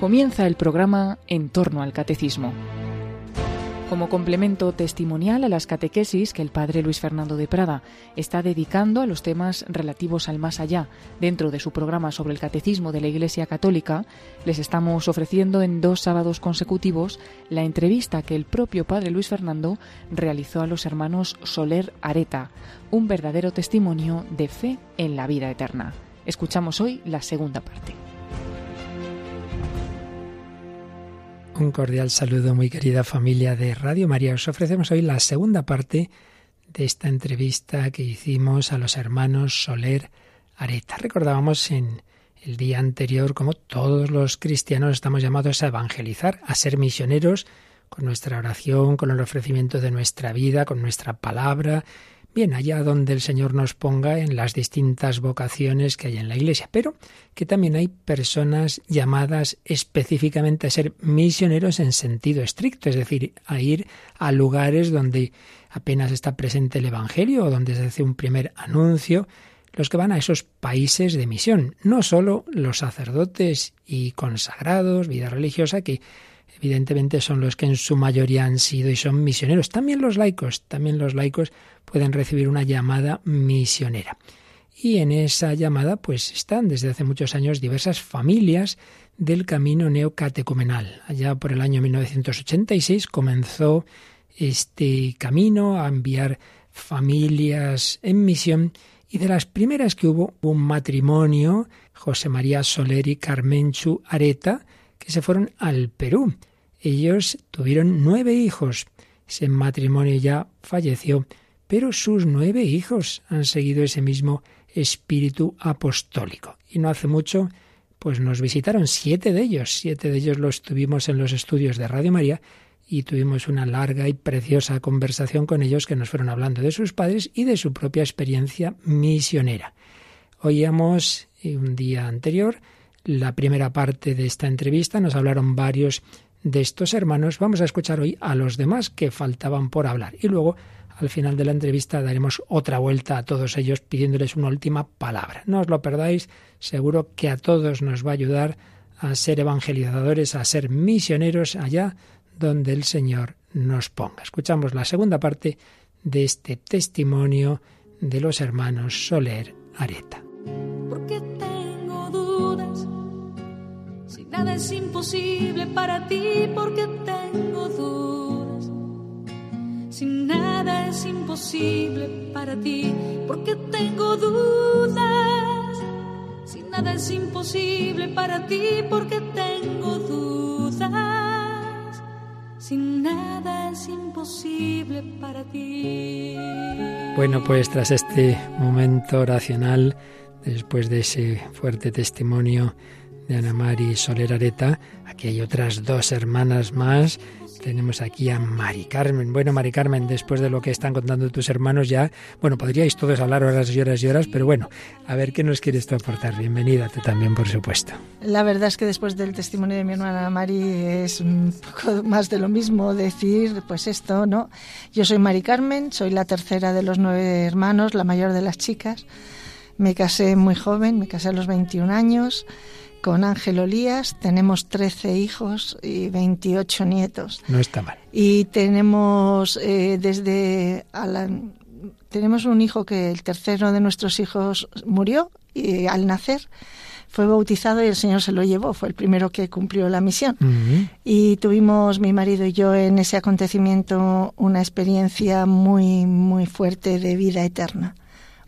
Comienza el programa En torno al catecismo. Como complemento testimonial a las catequesis que el padre Luis Fernando de Prada está dedicando a los temas relativos al más allá dentro de su programa sobre el catecismo de la Iglesia Católica, les estamos ofreciendo en dos sábados consecutivos la entrevista que el propio padre Luis Fernando realizó a los hermanos Soler Areta, un verdadero testimonio de fe en la vida eterna. Escuchamos hoy la segunda parte. Un cordial saludo, muy querida familia de Radio María. Os ofrecemos hoy la segunda parte de esta entrevista que hicimos a los hermanos Soler Areta. Recordábamos en el día anterior cómo todos los cristianos estamos llamados a evangelizar, a ser misioneros con nuestra oración, con el ofrecimiento de nuestra vida, con nuestra palabra, bien allá donde el Señor nos ponga en las distintas vocaciones que hay en la Iglesia, pero que también hay personas llamadas específicamente a ser misioneros en sentido estricto, es decir, a ir a lugares donde apenas está presente el Evangelio o donde se hace un primer anuncio, los que van a esos países de misión, no solo los sacerdotes y consagrados, vida religiosa, que evidentemente son los que en su mayoría han sido y son misioneros. También los laicos, también los laicos pueden recibir una llamada misionera. Y en esa llamada pues están desde hace muchos años diversas familias del camino neocatecumenal. Allá por el año 1986 comenzó este camino a enviar familias en misión y de las primeras que hubo un matrimonio, José María Soler y Carmenchu Areta, que se fueron al Perú. Ellos tuvieron nueve hijos. Ese matrimonio ya falleció, pero sus nueve hijos han seguido ese mismo espíritu apostólico. Y no hace mucho, pues nos visitaron siete de ellos. Siete de ellos los tuvimos en los estudios de Radio María y tuvimos una larga y preciosa conversación con ellos que nos fueron hablando de sus padres y de su propia experiencia misionera. Oíamos eh, un día anterior la primera parte de esta entrevista, nos hablaron varios de estos hermanos, vamos a escuchar hoy a los demás que faltaban por hablar y luego al final de la entrevista daremos otra vuelta a todos ellos pidiéndoles una última palabra. No os lo perdáis, seguro que a todos nos va a ayudar a ser evangelizadores, a ser misioneros allá donde el Señor nos ponga. Escuchamos la segunda parte de este testimonio de los hermanos Soler Areta. Nada es imposible para ti porque tengo dudas. Si nada es imposible para ti porque tengo dudas. Si nada es imposible para ti porque tengo dudas. Si nada es imposible para ti. Bueno, pues tras este momento oracional, después de ese fuerte testimonio, de Ana Mari Soler Areta. Aquí hay otras dos hermanas más. Tenemos aquí a Mari Carmen. Bueno, Mari Carmen, después de lo que están contando tus hermanos ya, bueno, podríais todos hablar horas y horas y horas, pero bueno, a ver qué nos quieres tú aportar. Bienvenida tú también, por supuesto. La verdad es que después del testimonio de mi hermana Mari es un poco más de lo mismo decir, pues esto, ¿no? Yo soy Mari Carmen, soy la tercera de los nueve hermanos, la mayor de las chicas. Me casé muy joven, me casé a los 21 años con Ángel Olías tenemos 13 hijos y 28 nietos. No está mal. Y tenemos eh, desde tenemos un hijo que el tercero de nuestros hijos murió y al nacer fue bautizado y el Señor se lo llevó, fue el primero que cumplió la misión. Y tuvimos mi marido y yo en ese acontecimiento una experiencia muy muy fuerte de vida eterna,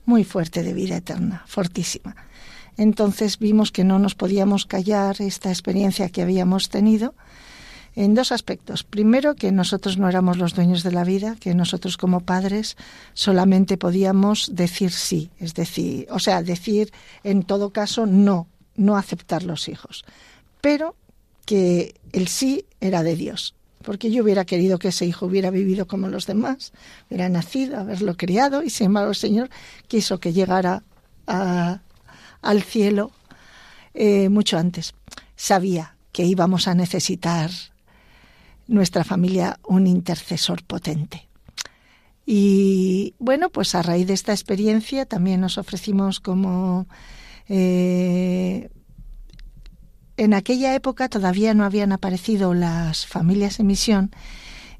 muy fuerte de vida eterna, fortísima. Entonces vimos que no nos podíamos callar esta experiencia que habíamos tenido en dos aspectos. Primero, que nosotros no éramos los dueños de la vida, que nosotros como padres solamente podíamos decir sí, es decir, o sea, decir en todo caso no, no aceptar los hijos. Pero que el sí era de Dios, porque yo hubiera querido que ese hijo hubiera vivido como los demás, hubiera nacido, haberlo criado, y sin embargo el Señor quiso que llegara a, al cielo eh, mucho antes. Sabía que íbamos a necesitar nuestra familia un intercesor potente. Y bueno, pues a raíz de esta experiencia también nos ofrecimos como eh, en aquella época todavía no habían aparecido las familias en misión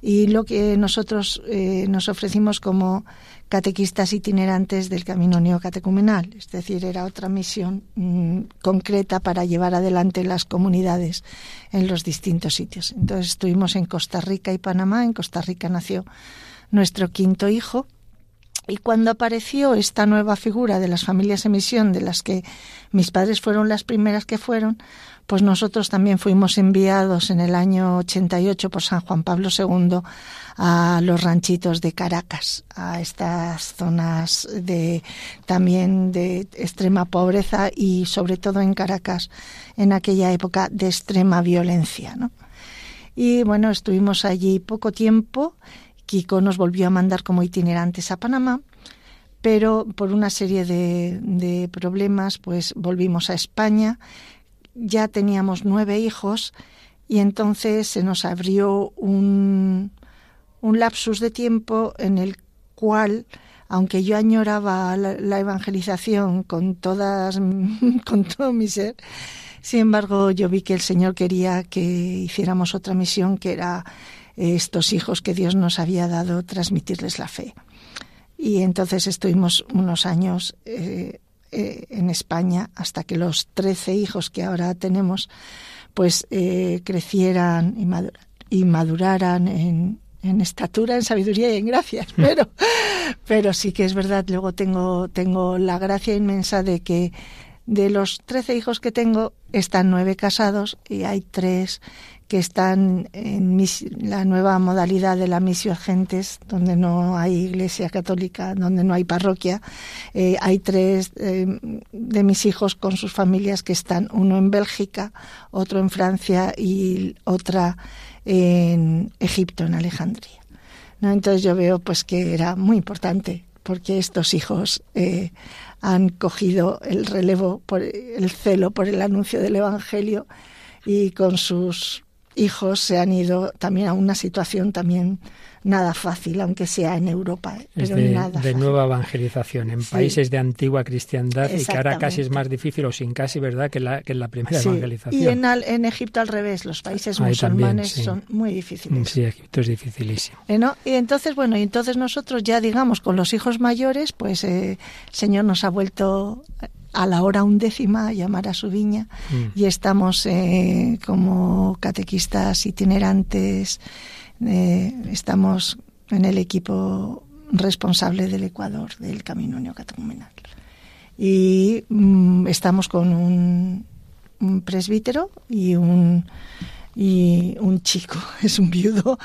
y lo que nosotros eh, nos ofrecimos como catequistas itinerantes del camino neocatecumenal, es decir, era otra misión mm, concreta para llevar adelante las comunidades en los distintos sitios. Entonces estuvimos en Costa Rica y Panamá, en Costa Rica nació nuestro quinto hijo, y cuando apareció esta nueva figura de las familias en misión, de las que mis padres fueron las primeras que fueron, pues nosotros también fuimos enviados en el año 88 por San Juan Pablo II a los ranchitos de Caracas, a estas zonas de también de extrema pobreza y sobre todo en Caracas en aquella época de extrema violencia, ¿no? Y bueno, estuvimos allí poco tiempo. Kiko nos volvió a mandar como itinerantes a Panamá pero por una serie de, de, problemas pues volvimos a España ya teníamos nueve hijos y entonces se nos abrió un, un lapsus de tiempo en el cual aunque yo añoraba la, evangelización con todas con todo mi ser sin embargo yo vi que el Señor quería que hiciéramos otra misión que era estos hijos que Dios nos había dado transmitirles la fe. Y entonces estuvimos unos años eh, eh, en España hasta que los trece hijos que ahora tenemos pues eh, crecieran y, maduraran en, en estatura, en sabiduría y en gracia, pero, pero sí que es verdad, luego tengo, tengo la gracia inmensa de que de los trece hijos que tengo, están nueve casados y hay tres que están en la nueva modalidad de la misión gentes, donde no hay iglesia católica, donde no hay parroquia. Eh, hay tres eh, de mis hijos con sus familias que están, uno en Bélgica, otro en Francia y otra en Egipto, en Alejandría. Entonces yo veo pues que era muy importante porque estos hijos eh, han cogido el relevo por el celo por el anuncio del Evangelio y con sus hijos se han ido también a una situación también nada fácil, aunque sea en Europa. ¿eh? Pero de, nada de nueva evangelización en países de antigua cristiandad y que ahora casi es más difícil o sin casi, ¿verdad?, que la, que la primera evangelización. Y en, en, Egipto al revés, los países musulmanes son muy difíciles. Sí, Egipto es dificilísimo. ¿Eh, no? Y entonces, bueno, y entonces nosotros ya, digamos, con los hijos mayores, pues eh, el Señor nos ha vuelto a la hora undécima a llamar a su viña mm. y estamos eh, como catequistas itinerantes eh, estamos en el equipo responsable del Ecuador del Camino Neocatecumenal. Y mm, estamos con un, presbítero y un, y un chico, es un viudo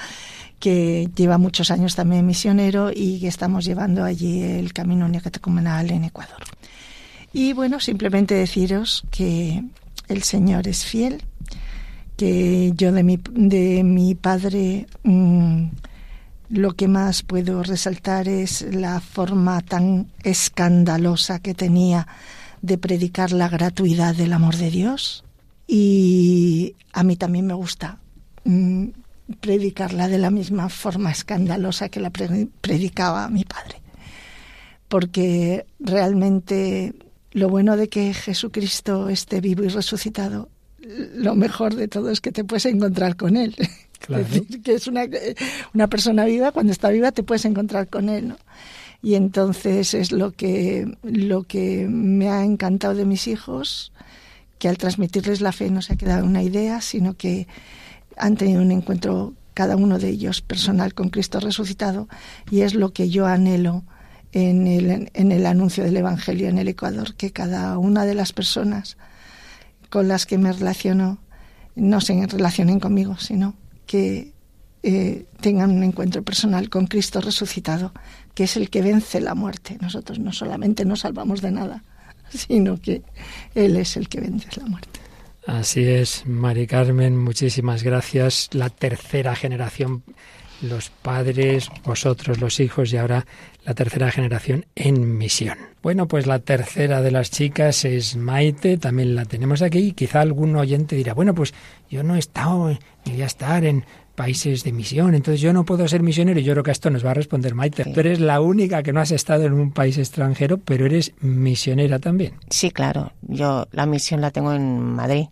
que lleva muchos años también misionero y que estamos llevando allí el Camino Neocatecumenal en Ecuador. Y bueno, simplemente deciros que el Señor es fiel, que yo de mi, de mi padre mm, lo que más puedo resaltar es la forma tan escandalosa que tenía de predicar la gratuidad del amor de Dios. Y a mí también me gusta mm, predicarla de la misma forma escandalosa que la predicaba mi padre. Porque realmente lo bueno de que Jesucristo esté vivo y resucitado lo mejor de todo es que te puedes encontrar con él. que es una, una persona viva, cuando está viva te puedes encontrar con él, ¿no? Y entonces es lo que, lo que me ha encantado de mis hijos, que al transmitirles la fe no se ha quedado una idea, sino que han tenido un encuentro cada uno de ellos personal con Cristo resucitado y es lo que yo anhelo en el, en el anuncio del Evangelio en el Ecuador, que cada una de las personas con las que me relaciono no se relacionen conmigo, sino que eh, tengan un encuentro personal con Cristo resucitado, que es el que vence la muerte. Nosotros no solamente nos salvamos de nada, sino que Él es el que vence la muerte. Así es, Mari Carmen, muchísimas gracias. La tercera generación, los padres, vosotros los hijos y ahora la tercera generación en misión. Bueno, pues la tercera de las chicas es Maite, también la tenemos aquí. Quizá algún oyente dirá, bueno, pues yo no he estado ni voy a estar en países de misión, entonces yo no puedo ser misionero. Y yo creo que esto nos va a responder Maite. Tú eres la única que no has estado en un país extranjero, pero eres misionera también. Sí, claro. Yo la misión la tengo en Madrid.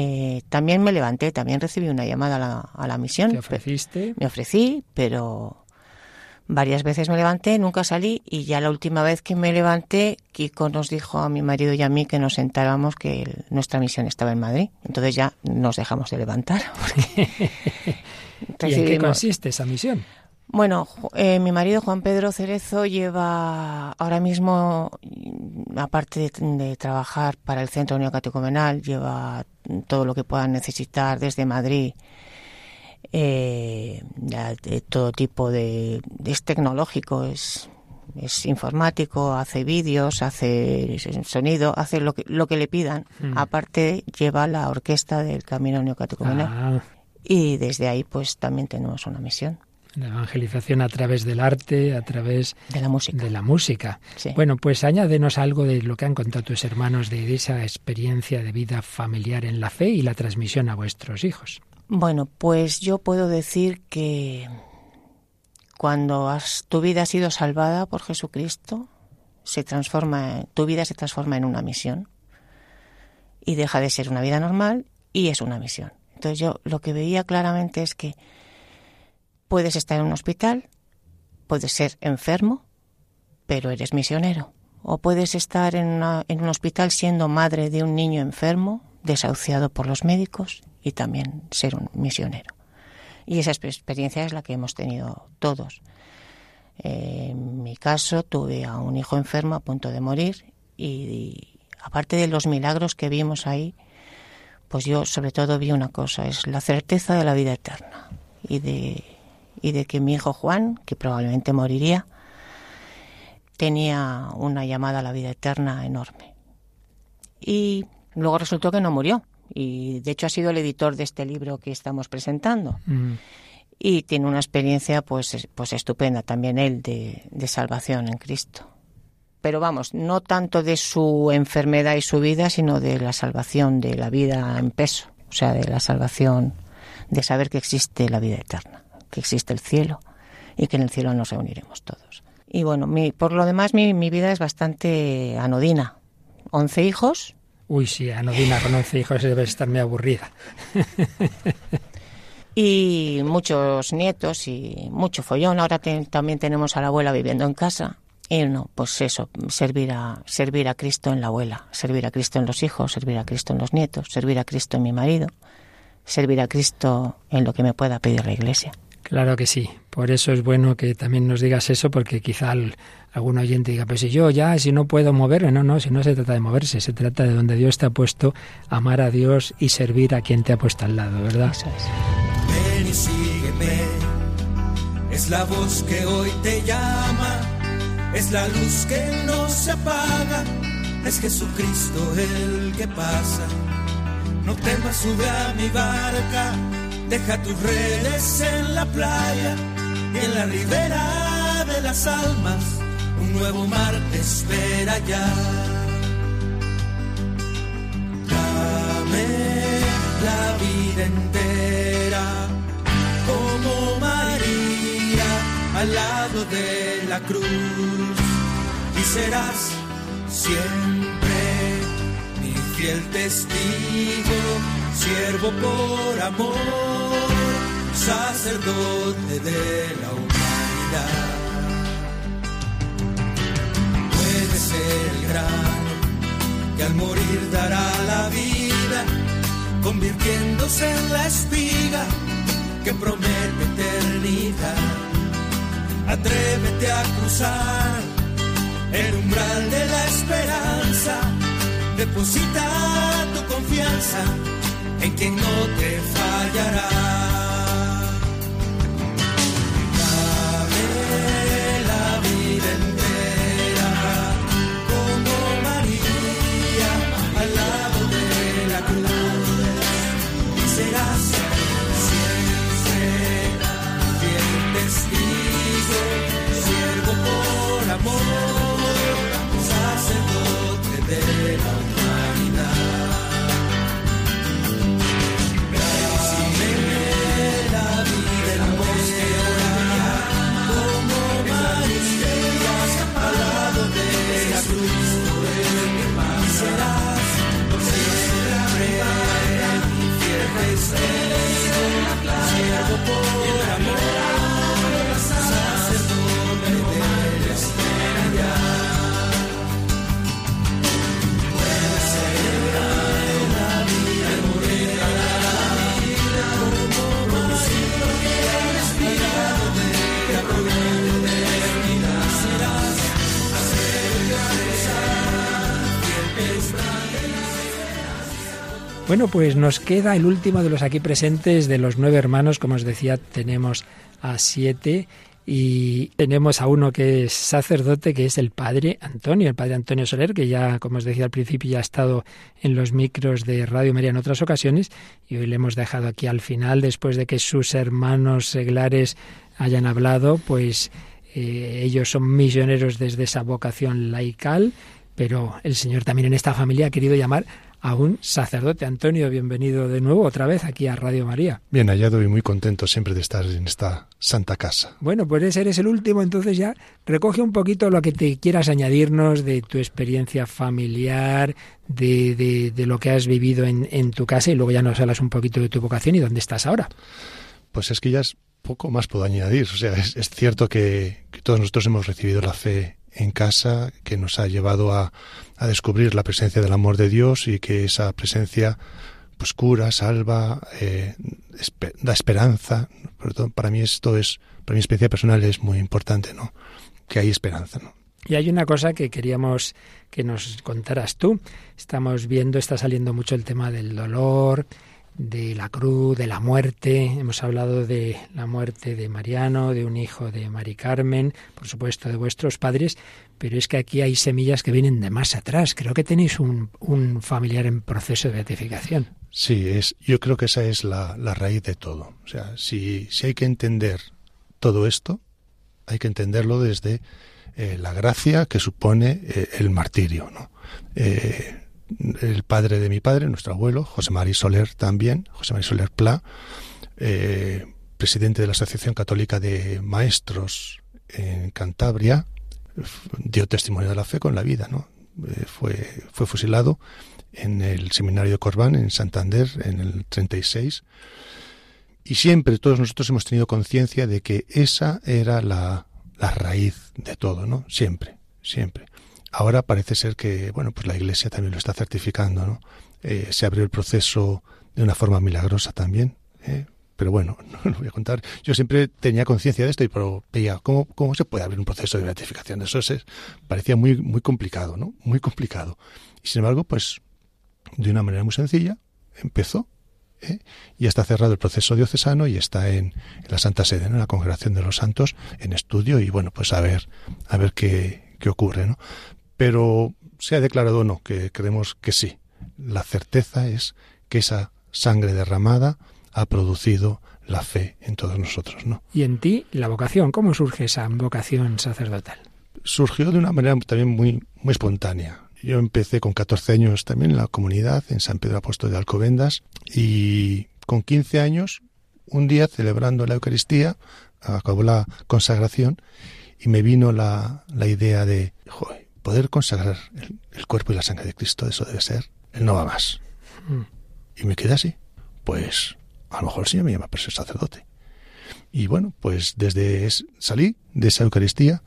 Eh, también me levanté, también recibí una llamada a la, a la misión. ¿Te ofreciste? Me ofrecí, pero varias veces me levanté, nunca salí y ya la última vez que me levanté, Kiko nos dijo a mi marido y a mí que nos sentáramos que el- nuestra misión estaba en Madrid. Entonces ya nos dejamos de levantar. porque ¿Y en qué consiste esa misión? bueno, eh, mi marido Juan Pedro Cerezo lleva ahora mismo, mm, aparte de, de trabajar para el Centro Neocatecumenal, lleva todo lo que puedan necesitar desde Madrid, eh, de todo tipo de, es tecnológico, es, es informático, hace vídeos, hace sonido, hace lo que, lo que le pidan. Mm. Aparte lleva la orquesta del Camino Neocatecumenal Ah, y desde ahí pues también tenemos una misión la evangelización a través del arte, a través de la música. de la música. Sí. Bueno, pues añádenos algo de lo que han contado tus hermanos de esa experiencia de vida familiar en la fe y la transmisión a vuestros hijos. Bueno, pues yo puedo decir que cuando has- tu vida ha sido salvada por Jesucristo, se transforma, tu vida se transforma en una misión y deja de ser una vida normal y es una misión. Entonces yo lo que veía claramente es que puedes estar en un hospital, puedes ser enfermo, pero eres misionero. O puedes estar en, un hospital siendo madre de un niño enfermo, desahuciado por los médicos, y también ser un misionero. Y esa exper- experiencia es la que hemos tenido todos. Eh, en mi caso, tuve a un hijo enfermo a punto de morir y, y aparte de los milagros que vimos ahí, pues yo sobre todo vi una cosa, es la certeza de la vida eterna y de, y de que mi hijo Juan, que probablemente moriría, tenía una llamada a la vida eterna enorme. Y luego resultó que no murió. Y de hecho ha sido el editor de este libro que estamos presentando. Mm, Y tiene una experiencia pues, es- pues estupenda también él de, de salvación en Cristo. Pero vamos, no tanto de su enfermedad y su vida, sino de la salvación de la vida en peso. O sea, de la salvación de saber que existe la vida eterna, que existe el cielo y que en el cielo nos reuniremos todos. Y bueno, mi, por lo demás mi, mi vida es bastante anodina. Once hijos, Uy, sí, Anodina con 11 hijos debe estar muy aburrida. y muchos nietos y mucho follón. Ahora te- también tenemos a la abuela viviendo en casa. Y no, pues eso, servir a, servir a Cristo en la abuela, servir a Cristo en los hijos, servir a Cristo en los nietos, servir a Cristo en mi marido, servir a Cristo en lo que me pueda pedir la iglesia. Claro que sí. Por eso es bueno que también nos digas eso, porque quizá al- algún oyente diga, pues si yo ya, si no puedo moverme, no, no, si no se trata de moverse, se trata de donde Dios te ha puesto, amar a Dios y servir a quien te ha puesto al lado, ¿verdad? Es. Ven y sígueme. Es la voz que hoy te llama. Es la luz que no se apaga. Es Jesucristo el que pasa. No temas, sube a mi barca. Deja tus redes en la playa y en la ribera de las almas. Un nuevo mar te espera ya. Dame la vida entera como María al lado de la cruz y serás siempre mi fiel testigo, siervo por amor, sacerdote de la humanidad. Puede ser el grano que al morir dará la vida, convirtiéndose en la espiga que promete eternidad. Atrévete a cruzar el umbral de la esperanza. Deposita tu confianza en quien no te fallará. Bueno, pues nos queda el último de los aquí presentes, de los nueve hermanos, como os decía, tenemos a siete y tenemos a uno que es sacerdote, que es el padre Antonio, el padre Antonio Soler, que ya, como os decía al principio, ya ha estado en los micros de Radio María en otras ocasiones. Y hoy le hemos dejado aquí al final, después de que sus hermanos seglares hayan hablado, pues eh, ellos son misioneros desde esa vocación laical, pero el Señor también en esta familia ha querido llamar a un sacerdote. Antonio, bienvenido de nuevo otra vez aquí a Radio María. Bien hallado y muy contento siempre de estar en esta santa casa. Bueno, pues eres el último, entonces ya recoge un poquito lo que te quieras añadirnos de tu experiencia familiar, de, de, lo que has vivido en, en, tu casa y luego ya nos hablas un poquito de tu vocación y dónde estás ahora. Pues es que ya es poco más puedo añadir. O sea, es, es cierto que, que todos nosotros hemos recibido la fe en casa que nos ha llevado a, a, descubrir la presencia del amor de Dios y que esa presencia pues cura, salva, eh, da esperanza. Para mí esto es, para mi experiencia personal es muy importante, ¿no? Que hay esperanza. Y hay una cosa que queríamos que nos contaras tú. Estamos viendo, está saliendo mucho el tema del dolor, de la cruz, de la muerte. Hemos hablado de la muerte de Mariano, de un hijo de Mari Carmen, por supuesto de vuestros padres, pero es que aquí hay semillas que vienen de más atrás. Creo que tenéis un, un familiar en proceso de beatificación. Sí, es, yo creo que esa es la, la raíz de todo. O sea, si, si hay que entender todo esto, hay que entenderlo desde eh, la gracia que supone eh, el martirio, ¿no? Eh, el padre de mi padre, nuestro abuelo, José María Soler también, José María Soler Pla, eh, presidente de la Asociación Católica de Maestros en Cantabria, dio testimonio de la fe con la vida, ¿no? Eh, fue, fue fusilado en el seminario de Corbán, en Santander, en el 36. Y siempre todos nosotros hemos tenido conciencia de que esa era la, la raíz de todo, ¿no? Siempre, siempre. Ahora parece ser que, bueno, pues la Iglesia también lo está certificando, ¿no? Eh, se abrió el proceso de una forma milagrosa también, ¿eh? pero bueno, no lo voy a contar. Yo siempre tenía conciencia de esto y pero veía cómo, cómo se puede abrir un proceso de beatificación. Eso es, parecía muy, muy complicado, ¿no? Muy complicado. Y sin embargo, pues de una manera muy sencilla empezó ¿eh? y está cerrado el proceso diocesano y está en, la Santa Sede, en la Congregación de los Santos, en estudio y bueno, pues a ver, a ver qué, qué ocurre, ¿no? Pero se ha declarado o no, que creemos que sí. La certeza es que esa sangre derramada ha producido la fe en todos nosotros, ¿no? Y en ti, la vocación, ¿cómo surge esa vocación sacerdotal? Surgió de una manera también muy, muy espontánea. Yo empecé con 14 años también en la comunidad, en San Pedro Apóstol de Alcobendas, y con 15 años, un día celebrando la Eucaristía, acabó la consagración, y me vino la, la idea de, joder, poder consagrar el, el, cuerpo y la sangre de Cristo, eso debe ser, él no va más. Mm. Y me quedé así. Pues a lo mejor el Señor me llama para ser sacerdote. Y bueno, pues desde es, salí de esa Eucaristía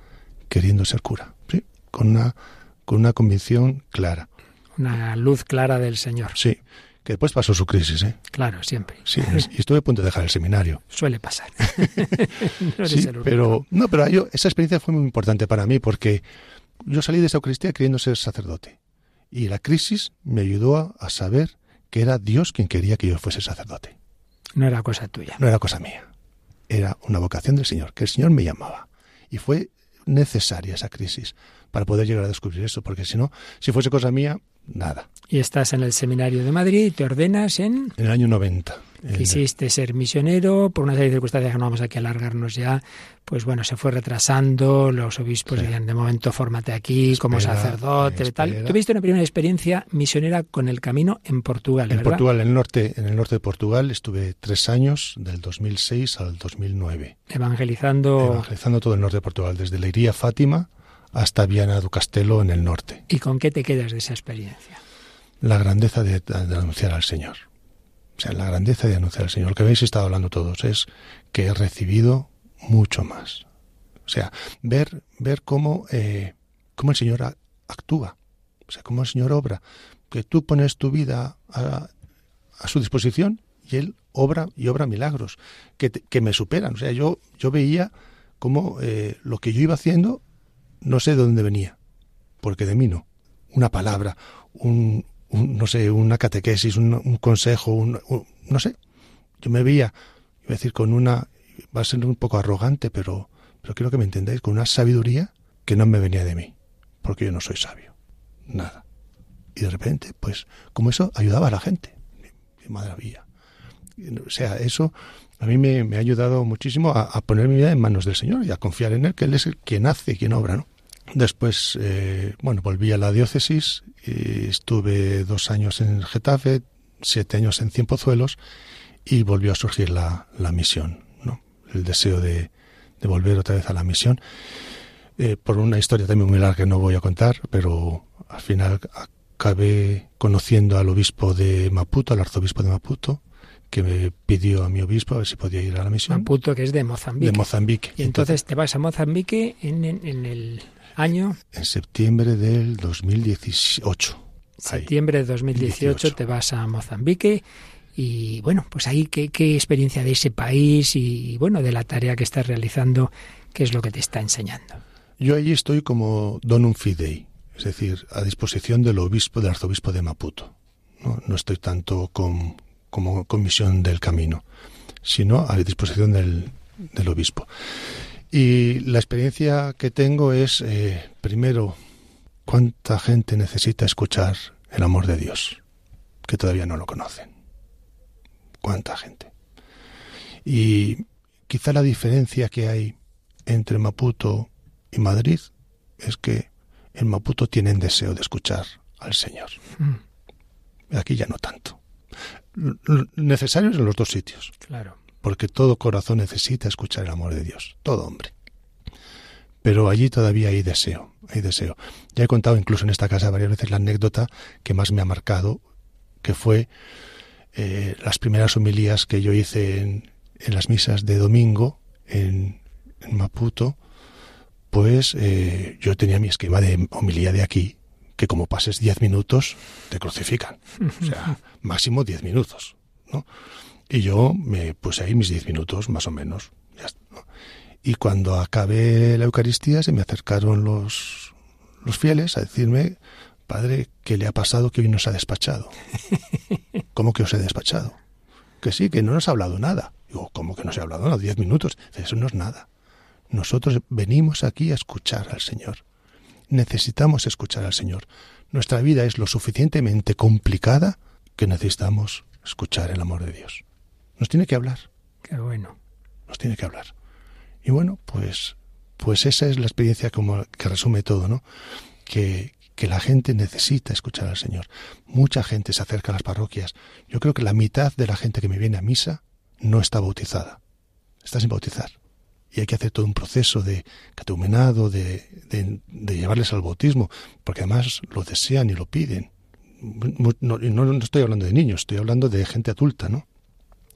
queriendo ser cura, ¿sí? con, una, con una convicción clara. Una luz clara del Señor. Sí, que después pasó su crisis, ¿eh? Claro, siempre. Sí, y estuve a punto de dejar el seminario. Suele pasar. no sí, pero no, pero yo, esa experiencia fue muy importante para mí porque yo salí de esa Eucaristía queriendo ser sacerdote. Y la crisis me ayudó a, a, saber que era Dios quien quería que yo fuese sacerdote. No era cosa tuya. No era cosa mía. Era una vocación del Señor, que el Señor me llamaba. Y fue necesaria esa crisis para poder llegar a descubrir eso, porque si no, si fuese cosa mía, nada. Y estás en el seminario de Madrid y te ordenas en... En el año 90. Quisiste ser misionero, por una serie de circunstancias que no vamos aquí a alargarnos ya, pues bueno, se fue retrasando, los obispos sí. decían, de momento fórmate aquí espera, como sacerdote y tal. Tuviste una primera experiencia misionera con el camino en Portugal, En ¿verdad? Portugal, en el norte, en el norte de Portugal, estuve tres años, del 2006 al 2009. Evangelizando... Evangelizando todo el norte de Portugal, desde Leiría, Fátima, hasta Viana do Castelo en el norte. ¿Y con qué te quedas de esa experiencia? La grandeza de, de anunciar al Señor. O sea, la grandeza de anunciar al Señor. Que habéis estado hablando todos es que he recibido mucho más. O sea, ver, ver cómo, eh, cómo el Señor actúa. O sea, cómo el Señor obra. Que tú pones tu vida a, a su disposición y Él obra y obra milagros que, que me superan. O sea, yo, yo veía cómo eh, lo que yo iba haciendo no sé de dónde venía, porque de mí no. Una palabra, un, no sé, una catequesis, un, consejo, un, no sé. Yo me veía, iba a decir, con una, va a ser un poco arrogante, pero, pero quiero que me entendáis, con una sabiduría que no me venía de mí, porque yo no soy sabio, nada. Y de repente, pues, como eso ayudaba a la gente, qué maravilla. O sea, eso a mí me, ha ayudado muchísimo a, poner mi vida en manos del Señor y a confiar en Él, que Él es el quien hace y quien obra, ¿no? Después, eh, bueno, volví a la diócesis, y estuve dos años en Getafe, siete años en Cienpozuelos y volvió a surgir la, la misión, ¿no? El deseo de, de, volver otra vez a la misión. Eh, por una historia también muy larga que no voy a contar, pero al final acabé conociendo al obispo de Maputo, al arzobispo de Maputo, que me pidió a mi obispo a ver si podía ir a la misión. Maputo, que es de Mozambique. De Mozambique. Y entonces, te vas a Mozambique en, en, el año... En septiembre del 2018. Septiembre de 2018 te vas a Mozambique y bueno, pues ahí ¿qué, qué experiencia de ese país y bueno, de la tarea que estás realizando, qué es lo que te está enseñando. Yo allí estoy como donum fidei, es decir, a disposición del obispo, del arzobispo de Maputo. No, no estoy tanto con, como comisión del camino, sino a disposición del, del obispo. Y la experiencia que tengo es, eh, primero, cuánta gente necesita escuchar el amor de Dios, que todavía no lo conocen. Cuánta gente. Y quizá la diferencia que hay entre Maputo y Madrid es que en Maputo tienen deseo de escuchar al Señor. Mm. Aquí ya no tanto necesarios en los dos sitios. Claro. Porque todo corazón necesita escuchar el amor de Dios, todo hombre. Pero allí todavía hay deseo, hay deseo. Ya he contado incluso en esta casa varias veces la anécdota que más me ha marcado, que fue eh, las primeras homilías que yo hice en, en las misas de domingo en, Maputo, pues eh, yo tenía mi esquema de homilía de aquí, que como pases diez minutos te crucifican. O sea, máximo diez minutos. ¿no? Y yo me puse ahí mis diez minutos, más o menos. Y cuando acabé la Eucaristía se me acercaron los, los fieles a decirme, Padre, ¿qué le ha pasado que hoy nos ha despachado? ¿Cómo que os he despachado? Que sí, que no nos ha hablado nada. Digo, ¿cómo que no se ha hablado nada? Diez minutos. Eso no es nada. Nosotros venimos aquí a escuchar al Señor necesitamos escuchar al Señor. Nuestra vida es lo suficientemente complicada que necesitamos escuchar el amor de Dios. Nos tiene que hablar. Qué bueno. Nos tiene que hablar. Y bueno, pues, pues esa es la experiencia como que resume todo, ¿no? Que, que la gente necesita escuchar al Señor. Mucha gente se acerca a las parroquias. Yo creo que la mitad de la gente que me viene a misa no está bautizada. Está sin bautizar y hay que hacer todo un proceso de catecumenado, de, de, llevarles al bautismo, porque además lo desean y lo piden. No, no, estoy hablando de niños, estoy hablando de gente adulta, ¿no?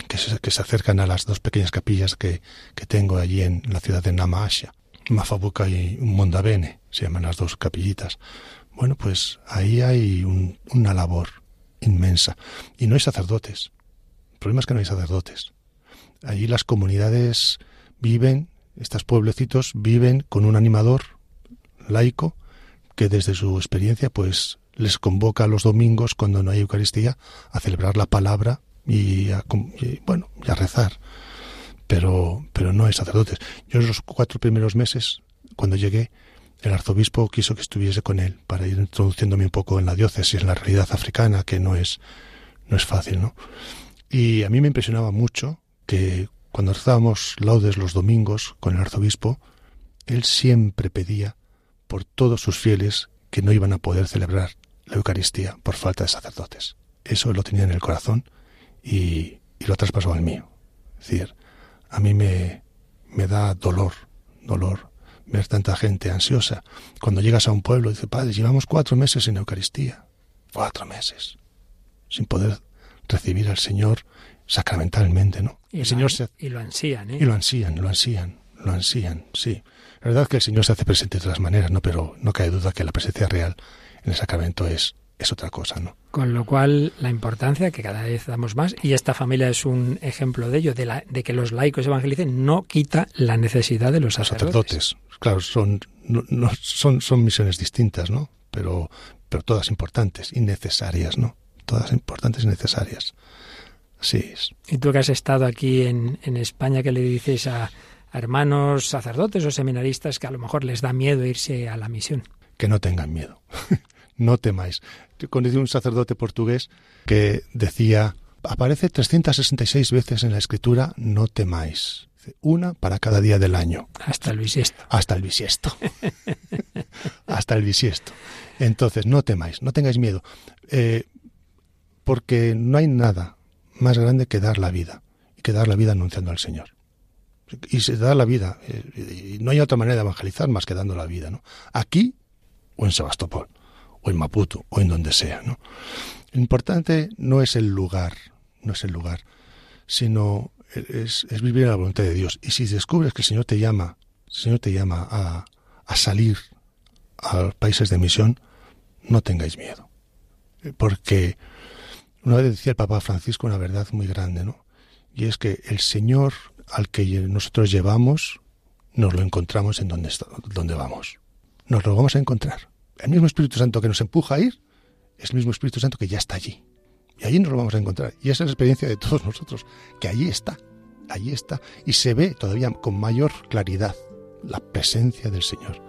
Que se, que se acercan a las dos pequeñas capillas que, que tengo allí en la ciudad de Namasha, Mafabuca y Mondabene, se llaman las dos capillitas. Bueno, pues ahí hay una labor inmensa. Y no hay sacerdotes. El problema es que no hay sacerdotes. Allí las comunidades viven, estos pueblecitos viven con un animador laico que desde su experiencia pues les convoca los domingos cuando no hay Eucaristía a celebrar la palabra y a, bueno, y rezar. Pero, pero no hay sacerdotes. Yo en los cuatro primeros meses, cuando llegué, el arzobispo quiso que estuviese con él para ir introduciéndome un poco en la diócesis, en la realidad africana, que no es, no es fácil, ¿no? Y a mí me impresionaba mucho que cuando rezábamos laudes los domingos con el arzobispo, él siempre pedía por todos sus fieles que no iban a poder celebrar la Eucaristía por falta de sacerdotes. Eso lo tenía en el corazón y, lo traspasó al mío. Es decir, a mí me, me da dolor, dolor ver tanta gente ansiosa. Cuando llegas a un pueblo, dice, Padre, llevamos cuatro meses en Eucaristía. Cuatro meses. Sin poder recibir al Señor sacramentalmente, ¿no? Y, el Señor se... y lo ansían, ¿eh? Y lo ansían, lo ansían, lo ansían, sí. La verdad es que el Señor se hace presente de otras maneras, ¿no? Pero no cabe duda que la presencia real en el sacramento es, es otra cosa, ¿no? Con lo cual, la importancia que cada vez damos más, y esta familia es un ejemplo de ello, de, la, de que los laicos evangelicen, no quita la necesidad de los sacerdotes. sacerdotes. Claro, son, no, son, son misiones distintas, ¿no? Pero, pero todas importantes y necesarias, ¿no? Todas importantes y necesarias. Así es. Y tú que has estado aquí en, en España, ¿qué le dices a, a hermanos sacerdotes o seminaristas que a lo mejor les da miedo irse a la misión? Que no tengan miedo. no temáis. Conocí un sacerdote portugués que decía, aparece 366 veces en la escritura, no temáis. Una para cada día del año. Hasta el bisiesto. Hasta el bisiesto. Hasta el bisiesto. Entonces, no temáis, no tengáis miedo. Eh, porque no hay nada más grande que dar la vida. Y que dar la vida anunciando al Señor. Y se da la vida. Eh, y no hay otra manera de evangelizar más que dando la vida. ¿no? Aquí o en Sebastopol o en Maputo o en donde sea. ¿no? Lo importante no es el lugar, no es el lugar, sino es, vivir a la voluntad de Dios. Y si descubres que el Señor te llama, Señor te llama a, a salir a países de misión, no tengáis miedo. Porque una vez decía el Papa Francisco una verdad muy grande, ¿no? Y es que el Señor al que nosotros llevamos, nos lo encontramos en donde, está, donde vamos. Nos lo vamos a encontrar. El mismo Espíritu Santo que nos empuja a ir es el mismo Espíritu Santo que ya está allí. Y allí nos lo vamos a encontrar. Y esa es la experiencia de todos nosotros, que allí está, allí está. Y se ve todavía con mayor claridad la presencia del Señor,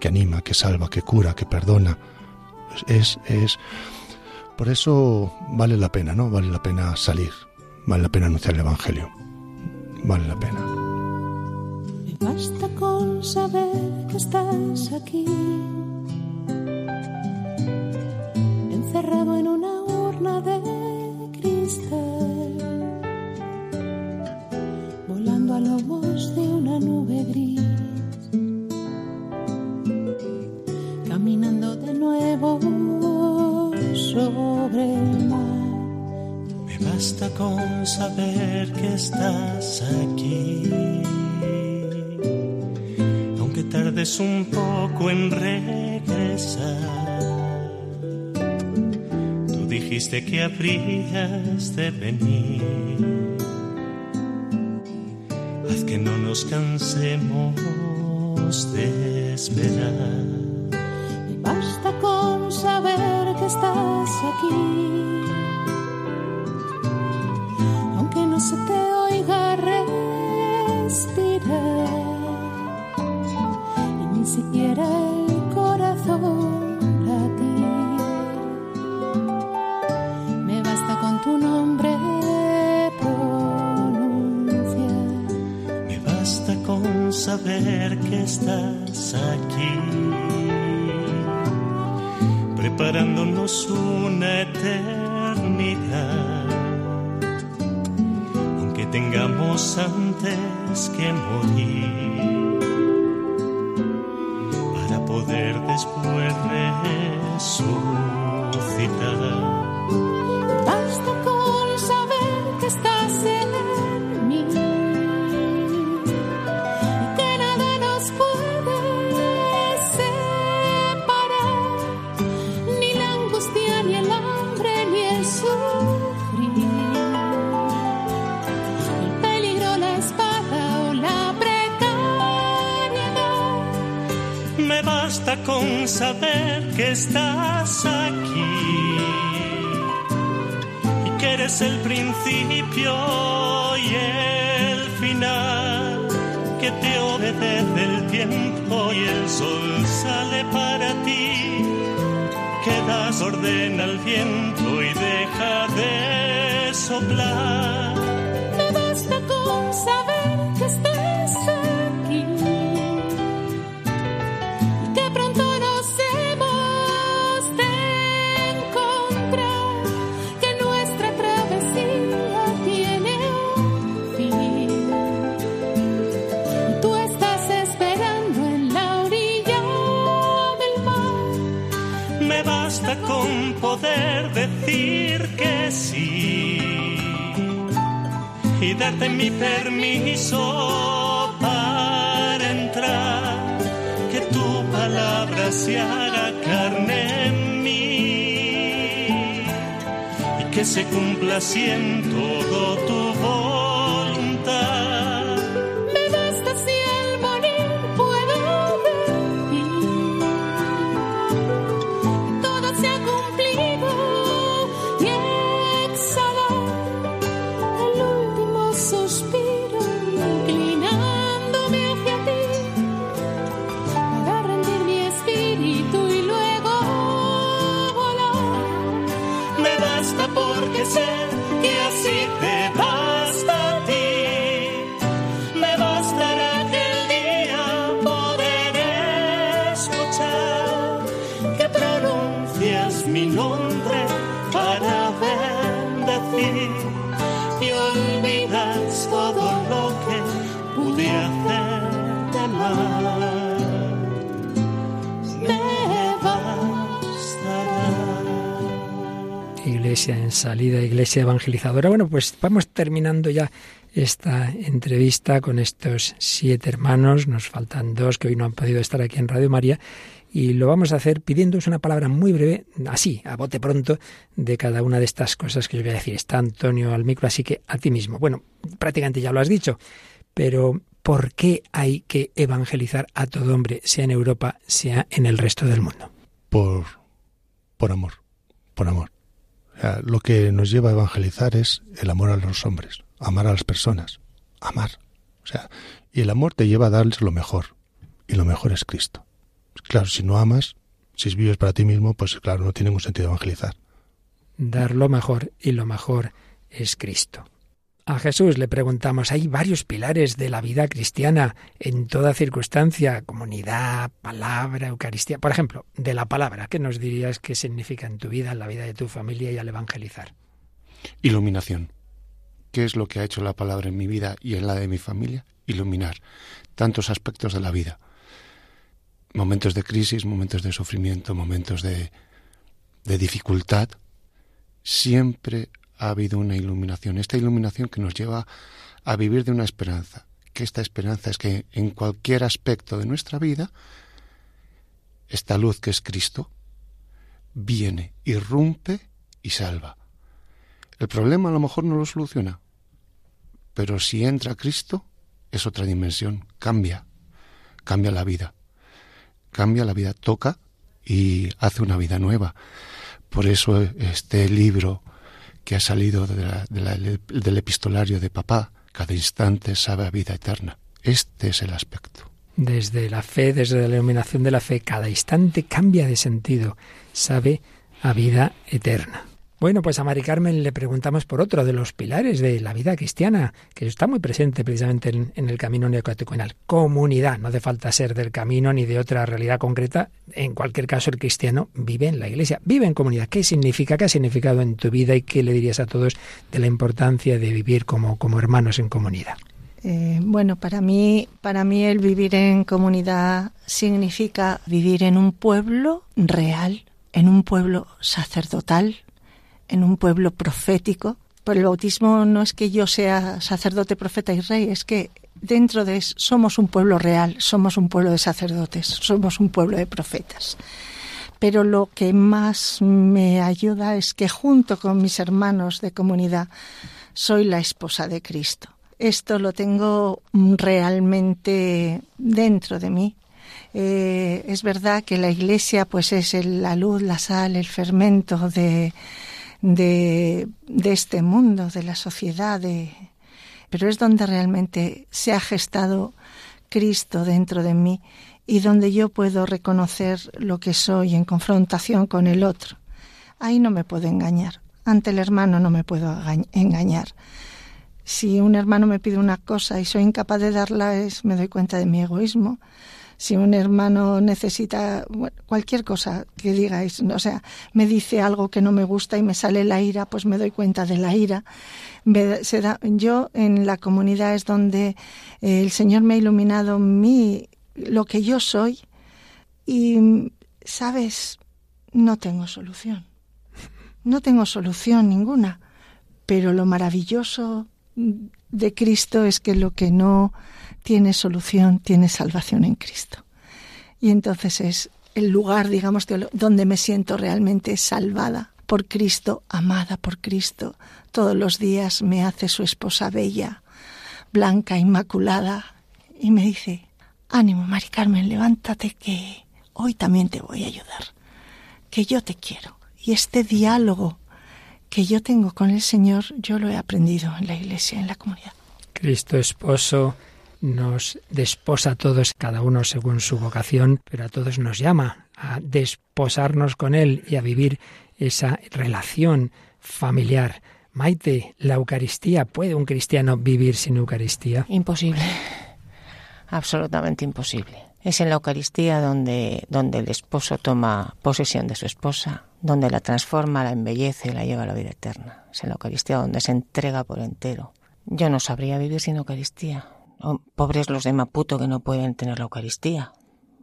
que anima, que salva, que cura, que perdona. Es, es, por eso vale la pena, ¿no? Vale la pena salir, vale la pena anunciar el Evangelio, vale la pena. Me basta con saber que estás aquí, encerrado en una urna de cristal, volando a lomos de una nube gris, caminando de nuevo sobre el mar. Me basta con saber que estás aquí. Aunque tardes un poco en regresar. Dijiste que habrías de venir. Haz que no nos cansemos de esperar. Basta con saber que estás aquí. Aunque no se te oiga respirar. Y ni siquiera una eternidad. Aunque tengamos antes que morir, saber que estás aquí y que eres el principio y el final, que te obedece el tiempo y el sol sale para ti, que das orden al viento y deja de soplar. Me basta con saber y darte mi permiso para entrar, que tu palabra se haga carne en mí y que se cumpla en todo tu mi nombre para bendecir y olvidas todo lo que pude mal. Iglesia en salida, iglesia evangelizadora. Bueno, pues vamos terminando ya esta entrevista con estos siete hermanos. Nos faltan dos que hoy no han podido estar aquí en Radio María y lo vamos a hacer pidiéndoos una palabra muy breve, así, a bote pronto, de cada una de estas cosas que yo voy a decir. Está Antonio al micro, así que a ti mismo. Bueno, prácticamente ya lo has dicho, pero ¿por qué hay que evangelizar a todo hombre, sea en Europa, sea en el resto del mundo? Por, por amor, por amor. lo que nos lleva a evangelizar es el amor a los hombres, amar a las personas, amar. O sea, y el amor te lleva a darles lo mejor, y lo mejor es Cristo. Claro, si no amas, si vives para ti mismo, pues claro, no tiene ningún sentido evangelizar. Dar lo mejor y lo mejor es Cristo. A Jesús le preguntamos, hay varios pilares de la vida cristiana en toda circunstancia, comunidad, palabra, Eucaristía. Por ejemplo, de la palabra, ¿qué nos dirías que significa en tu vida, en la vida de tu familia y al evangelizar? Iluminación. ¿Qué es lo que ha hecho la palabra en mi vida y en la de mi familia? Iluminar tantos aspectos de la vida momentos de crisis, momentos de sufrimiento, momentos de, de dificultad, siempre ha habido una iluminación. Esta iluminación que nos lleva a vivir de una esperanza. Que esta esperanza es que en cualquier aspecto de nuestra vida, esta luz que es Cristo, viene, irrumpe y salva. El problema a lo mejor no lo soluciona, pero si entra Cristo, es otra dimensión, cambia, cambia la vida cambia la vida, toca y hace una vida nueva. Por eso este libro que ha salido del epistolario de papá, cada instante sabe a vida eterna. Este es el aspecto. Desde la fe, desde la iluminación de la fe, cada instante cambia de sentido, sabe a vida eterna. Bueno, pues a Mari Carmen le preguntamos por otro de los pilares de la vida cristiana, que está muy presente precisamente en, el camino neocatecumenal. Comunidad. No hace falta ser del camino ni de otra realidad concreta. En cualquier caso, el cristiano vive en la iglesia, vive en comunidad. ¿Qué significa? ¿Qué ha significado en tu vida y qué le dirías a todos de la importancia de vivir como, como hermanos en comunidad? Eh, bueno, para mí, para mí el vivir en comunidad significa vivir en un pueblo real, en un pueblo sacerdotal, en un pueblo profético. Por el bautismo no es que yo sea sacerdote, profeta y rey, es que dentro de eso somos un pueblo real, somos un pueblo de sacerdotes, somos un pueblo de profetas. Pero lo que más me ayuda es que junto con mis hermanos de comunidad soy la esposa de Cristo. Esto lo tengo realmente dentro de mí. Eh, es verdad que la Iglesia pues es la luz, la sal, el fermento de, de, este mundo, de la sociedad, de, pero es donde realmente se ha gestado Cristo dentro de mí y donde yo puedo reconocer lo que soy en confrontación con el otro. Ahí no me puedo engañar. Ante el hermano no me puedo engañar. Si un hermano me pide una cosa y soy incapaz de darla, es me doy cuenta de mi egoísmo si un hermano necesita cualquier cosa que digáis, o sea, me dice algo que no me gusta y me sale la ira, pues me doy cuenta de la ira. yo en la comunidad es donde eh, el Señor me ha iluminado mi, lo que yo soy y, sabes, no tengo solución. No tengo solución ninguna, pero lo maravilloso de Cristo es que lo que no tiene solución, tiene salvación en Cristo. Y entonces es el lugar, digamos, donde me siento realmente salvada por Cristo, amada por Cristo. Todos los días me hace su esposa bella, blanca, inmaculada, y me dice, ánimo, Mari Carmen, levántate que hoy también te voy a ayudar, que yo te quiero. Y este diálogo que yo tengo con el Señor, yo lo he aprendido en la iglesia, en la comunidad. Cristo esposo nos desposa a todos, cada uno según su vocación, pero a todos nos llama a desposarnos con Él y a vivir esa relación familiar. Maite, la Eucaristía, ¿puede un cristiano vivir sin Eucaristía? Imposible, absolutamente imposible. Es en la Eucaristía donde, donde el esposo toma posesión de su esposa, donde la transforma, la embellece, la lleva a la vida eterna. Es en la Eucaristía donde se entrega por entero. Yo no sabría vivir sin Eucaristía. Oh, pobres los de Maputo que no pueden tener la Eucaristía.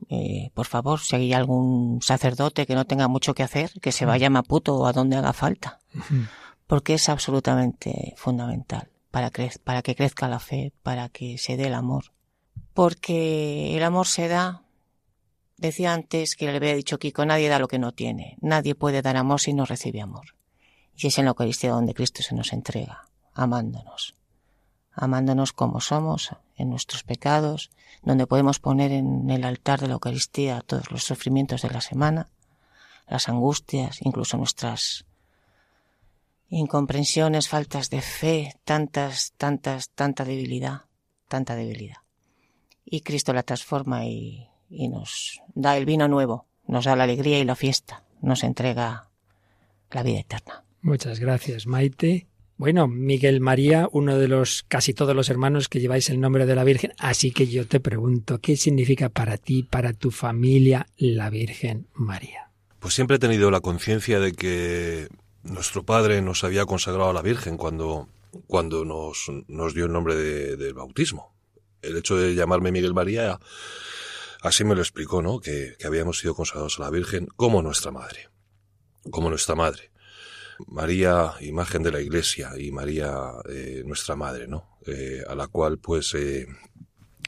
eh, por favor, si hay algún sacerdote que no tenga mucho que hacer, que se vaya a Maputo o a donde haga falta, porque es absolutamente fundamental para, para que crezca la fe, para que se dé el amor. Porque el amor se da, decía antes que le había dicho Kiko, nadie da lo que no tiene, nadie puede dar amor si no recibe amor. Y es en la Eucaristía donde Cristo se nos entrega, amándonos amándonos como somos, en nuestros pecados, donde podemos poner en el altar de la Eucaristía todos los sufrimientos de la semana, las angustias, incluso nuestras incomprensiones, faltas de fe, tantas, tantas, tanta debilidad, tanta debilidad. Y Cristo la transforma y, nos da el vino nuevo, nos da la alegría y la fiesta, nos entrega la vida eterna. Muchas gracias, Maite. Bueno, Miguel María, uno de los casi todos los hermanos que lleváis el nombre de la Virgen, así que yo te pregunto, ¿qué significa para ti, para tu familia, la Virgen María? Pues siempre he tenido la conciencia de que nuestro Padre nos había consagrado a la Virgen cuando, cuando nos, nos dio el nombre de, del bautismo. El hecho de llamarme Miguel María, así me lo explicó, ¿no? Que, que habíamos sido consagrados a la Virgen como nuestra madre. Como nuestra madre. María, imagen de la Iglesia, y María, eh, nuestra madre, ¿no? Eh, a la cual, pues, eh,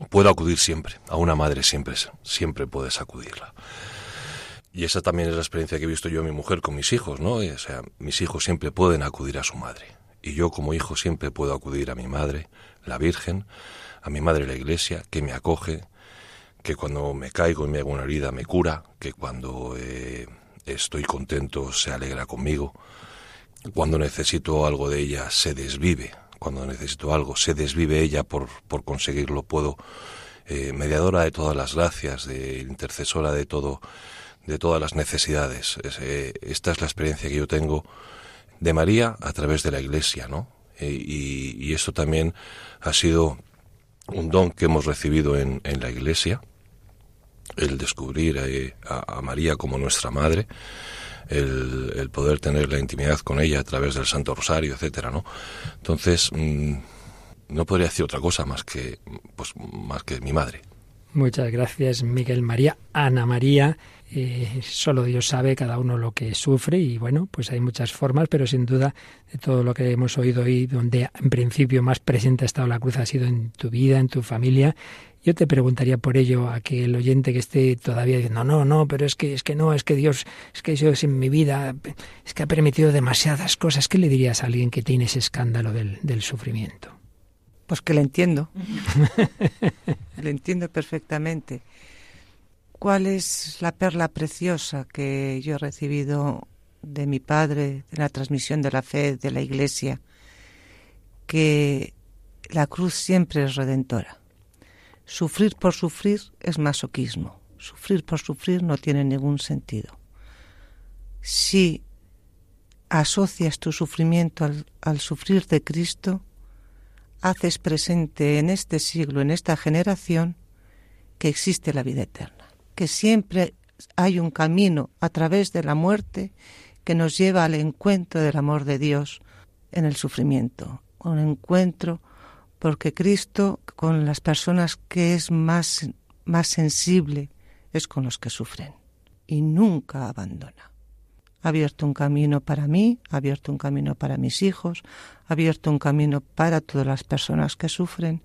puedo acudir siempre. A una madre siempre, siempre puedes acudirla. Y esa también es la experiencia que he visto yo en mi mujer con mis hijos, ¿no? O sea, mis hijos siempre pueden acudir a su madre. Y yo como hijo siempre puedo acudir a mi madre, la Virgen, a mi madre la Iglesia, que me acoge, que cuando me caigo y me hago una herida me cura, que cuando estoy contento se alegra conmigo, cuando necesito algo de ella, se desvive. Cuando necesito algo, se desvive ella por, por conseguirlo. Puedo, eh, mediadora de todas las gracias, de intercesora de todo, de todas las necesidades. Eh, esta es la experiencia que yo tengo de María a través de la Iglesia, ¿no? Eh, y, y, esto también ha sido un don que hemos recibido en, en la Iglesia, el descubrir a, a María como nuestra madre el, poder tener la intimidad con ella a través del Santo Rosario, etcétera, ¿no? Entonces, mm, no podría decir otra cosa más que, pues, más que mi madre. Muchas gracias, Miguel María. Ana María, eh, solo Dios sabe cada uno lo que sufre y bueno, pues hay muchas formas, pero sin duda de todo lo que hemos oído hoy, donde en principio más presente ha estado la cruz, ha sido en tu vida, en tu familia yo te preguntaría por ello a que el oyente que esté todavía diciendo, no, no, pero es que, es que no, es que Dios, es que Dios en mi vida, es que ha permitido demasiadas cosas. ¿Qué le dirías a alguien que tiene ese escándalo del, del sufrimiento? Pues que le entiendo. le entiendo perfectamente. ¿Cuál es la perla preciosa que yo he recibido de mi padre, de la transmisión de la fe de la Iglesia? Que la cruz siempre es redentora Sufrir por sufrir es masoquismo. Sufrir por sufrir no tiene ningún sentido. Si asocias tu sufrimiento al, sufrir de Cristo, haces presente en este siglo, en esta generación, que existe la vida eterna, que siempre hay un camino a través de la muerte que nos lleva al encuentro del amor de Dios en el sufrimiento, un encuentro porque Cristo con las personas que es más, más sensible es con los que sufren y nunca abandona. Ha abierto un camino para mí, ha abierto un camino para mis hijos, ha abierto un camino para todas las personas que sufren,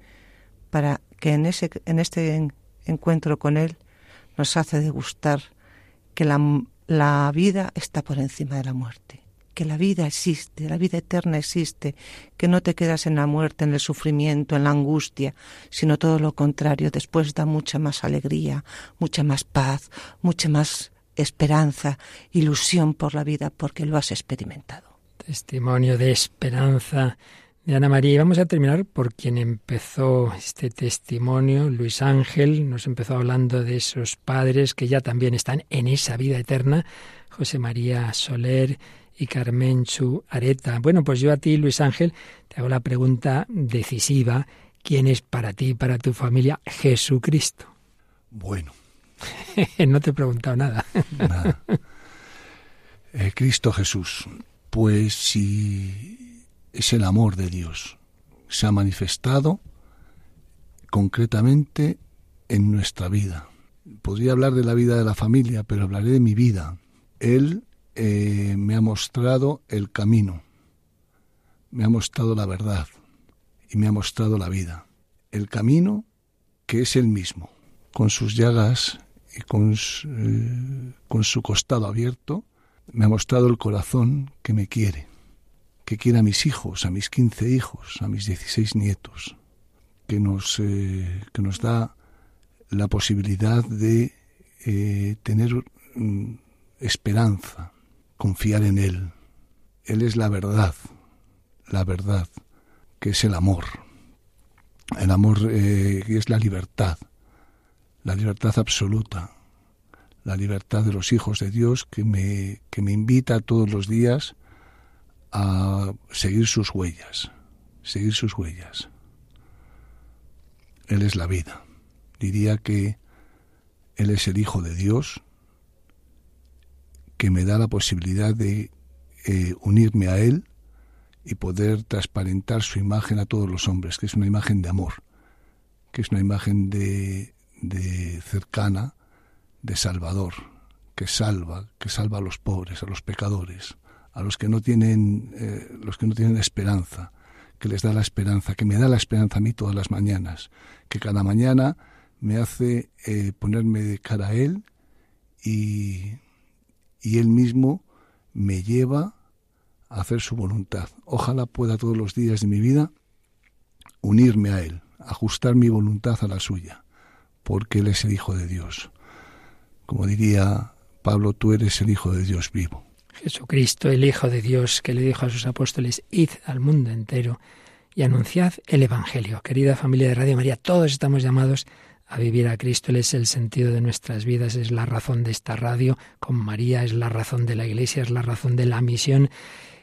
para que en, ese, en este encuentro con Él nos hace degustar que la, la vida está por encima de la muerte que la vida existe, la vida eterna existe, que no te quedas en la muerte, en el sufrimiento, en la angustia, sino todo lo contrario, después da mucha más alegría, mucha más paz, mucha más esperanza, ilusión por la vida, porque lo has experimentado. Testimonio de esperanza de Ana María. Y vamos a terminar por quien empezó este testimonio, Luis Ángel, nos empezó hablando de esos padres que ya también están en esa vida eterna, José María Soler y Carmenchu Areta. Bueno, pues yo a ti, Luis Ángel, te hago la pregunta decisiva. ¿Quién es para ti, para tu familia, Jesucristo? Bueno. no te he preguntado nada. nada. Eh, Cristo Jesús, pues si es el amor de Dios, se ha manifestado concretamente en nuestra vida. podría hablar de la vida de la familia, pero hablaré de mi vida. Él eh, me ha mostrado el camino, me ha mostrado la verdad y me ha mostrado la vida. El camino que es el mismo, con sus llagas y con eh, con su costado abierto, me ha mostrado el corazón que me quiere, que quiere a mis hijos, a mis quince hijos, a mis dieciséis nietos, que nos, eh, que nos da la posibilidad de eh, tener mm, esperanza, confiar en Él. Él es la verdad, la verdad, que es el amor. El amor eh, es la libertad, la libertad absoluta, la libertad de los hijos de Dios que me, que me invita todos los días a seguir sus huellas, seguir sus huellas. Él es la vida. Diría que Él es el Hijo de Dios que me da la posibilidad de eh, unirme a Él y poder transparentar su imagen a todos los hombres, que es una imagen de amor, que es una imagen de, de cercana, de Salvador, que salva, que salva a los pobres, a los pecadores, a los que no tienen, eh, los que no tienen esperanza, que les da la esperanza, que me da la esperanza a mí todas las mañanas, que cada mañana me hace eh, ponerme de cara a Él y, y Él mismo me lleva a hacer su voluntad. Ojalá pueda todos los días de mi vida unirme a Él, ajustar mi voluntad a la suya, porque Él es el Hijo de Dios. Como diría Pablo, tú eres el Hijo de Dios vivo. Jesucristo, el Hijo de Dios, que le dijo a sus apóstoles, id al mundo entero y anunciad el Evangelio. Querida familia de Radio María, todos estamos llamados a vivir a Cristo. Él es el sentido de nuestras vidas, es la razón de esta radio. Con María es la razón de la Iglesia, es la razón de la misión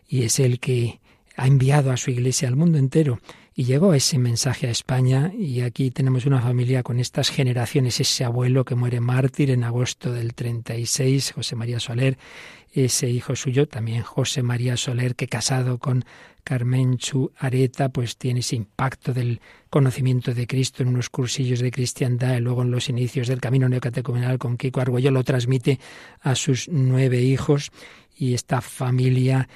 y es el que ha enviado a su Iglesia al mundo entero. Y llegó ese mensaje a España y aquí tenemos una familia con estas generaciones, ese abuelo que muere mártir en agosto del 36, José María Soler, ese hijo suyo, también José María Soler, que casado con Carmen Chu Areta, pues tiene ese impacto del conocimiento de Cristo en unos cursillos de cristiandad y luego en los inicios del camino neocatecumenal con Kiko Argüello lo transmite a sus nueve hijos. Y esta familia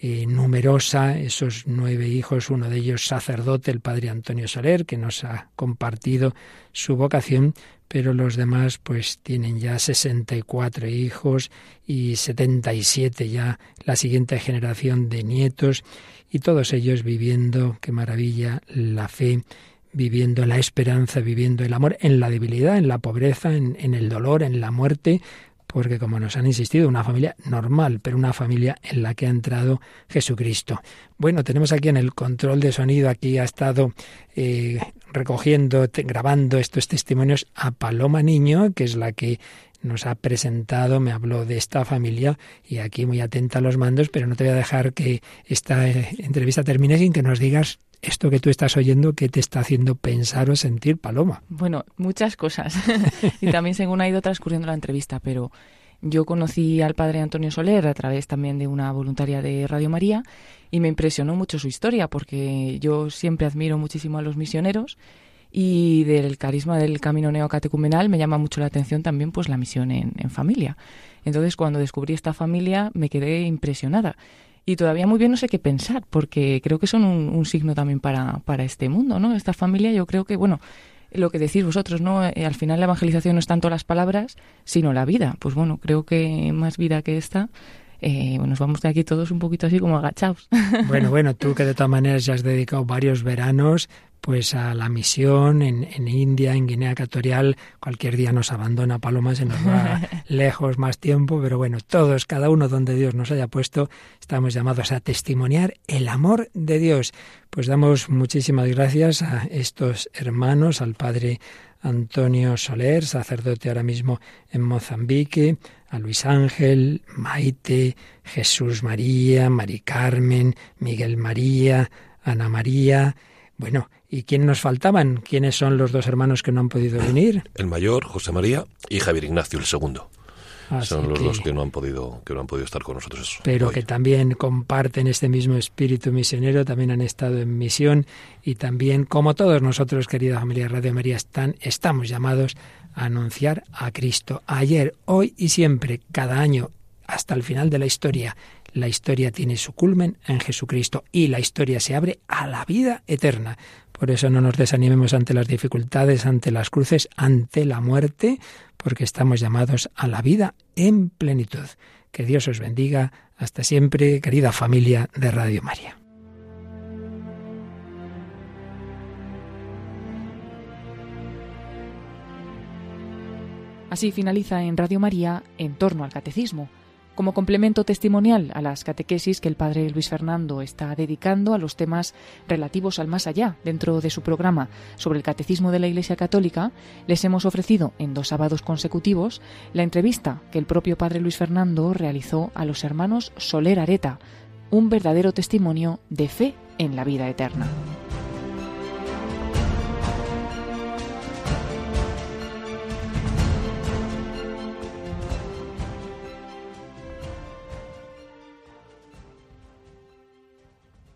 eh, numerosa, esos nueve hijos, uno de ellos sacerdote, el padre Antonio Soler, que nos ha compartido su vocación, pero los demás pues tienen ya 64 hijos y 77 ya la siguiente generación de nietos y todos ellos viviendo, qué maravilla, la fe, viviendo la esperanza, viviendo el amor en la debilidad, en la pobreza, en, en el dolor, en la muerte, porque como nos han insistido, una familia normal, pero una familia en la que ha entrado Jesucristo. Bueno, tenemos aquí en el control de sonido, aquí ha estado eh, recogiendo, grabando estos testimonios a Paloma Niño, que es la que nos ha presentado, me habló de esta familia y aquí muy atenta a los mandos, pero no te voy a dejar que esta eh, entrevista termine sin que nos digas esto que tú estás oyendo, ¿qué te está haciendo pensar o sentir, Paloma? Bueno, muchas cosas. y también según ha ido transcurriendo la entrevista, pero yo conocí al padre Antonio Soler a través también de una voluntaria de Radio María y me impresionó mucho su historia porque yo siempre admiro muchísimo a los misioneros y del carisma del camino neocatecumenal me llama mucho la atención también pues la misión en, en familia. Entonces cuando descubrí esta familia me quedé impresionada y todavía muy bien no sé qué pensar, porque creo que son un, signo también para, para este mundo, ¿no? Esta familia yo creo que, bueno, lo que decís vosotros, ¿no? Eh, al final la evangelización no es tanto las palabras, sino la vida. Pues bueno, creo que más vida que esta eh, bueno, nos vamos de aquí todos un poquito así como agachados. Bueno, bueno, tú que de todas maneras ya has dedicado varios veranos pues a la misión en, en, India, en Guinea Ecuatorial. Cualquier día nos abandona Paloma, se nos va lejos más tiempo, pero bueno, todos, cada uno donde Dios nos haya puesto, estamos llamados a testimoniar el amor de Dios. Pues damos muchísimas gracias a estos hermanos, al Padre Antonio Soler, sacerdote ahora mismo en Mozambique, a Luis Ángel, Maite, Jesús María, Mari Carmen, Miguel María, Ana María. Bueno, ¿y quién nos faltaban? ¿Quiénes son los dos hermanos que no han podido venir? El mayor, José María, y Javier Ignacio, el segundo. Son los dos que no han podido que no han podido estar con nosotros. Pero que también comparten este mismo espíritu misionero, también han estado en misión y también, como todos nosotros, querida familia Radio María, están, estamos llamados a anunciar a Cristo ayer, hoy y siempre, cada año, hasta el final de la historia. La historia tiene su culmen en Jesucristo y la historia se abre a la vida eterna. Por eso no nos desanimemos ante las dificultades, ante las cruces, ante la muerte, porque estamos llamados a la vida en plenitud. Que Dios os bendiga. Hasta siempre, querida familia de Radio María. Así finaliza en Radio María en torno al catecismo como complemento testimonial a las catequesis que el padre Luis Fernando está dedicando a los temas relativos al más allá dentro de su programa sobre el catecismo de la Iglesia Católica, les hemos ofrecido en dos sábados consecutivos la entrevista que el propio padre Luis Fernando realizó a los hermanos Soler Areta, un verdadero testimonio de fe en la vida eterna.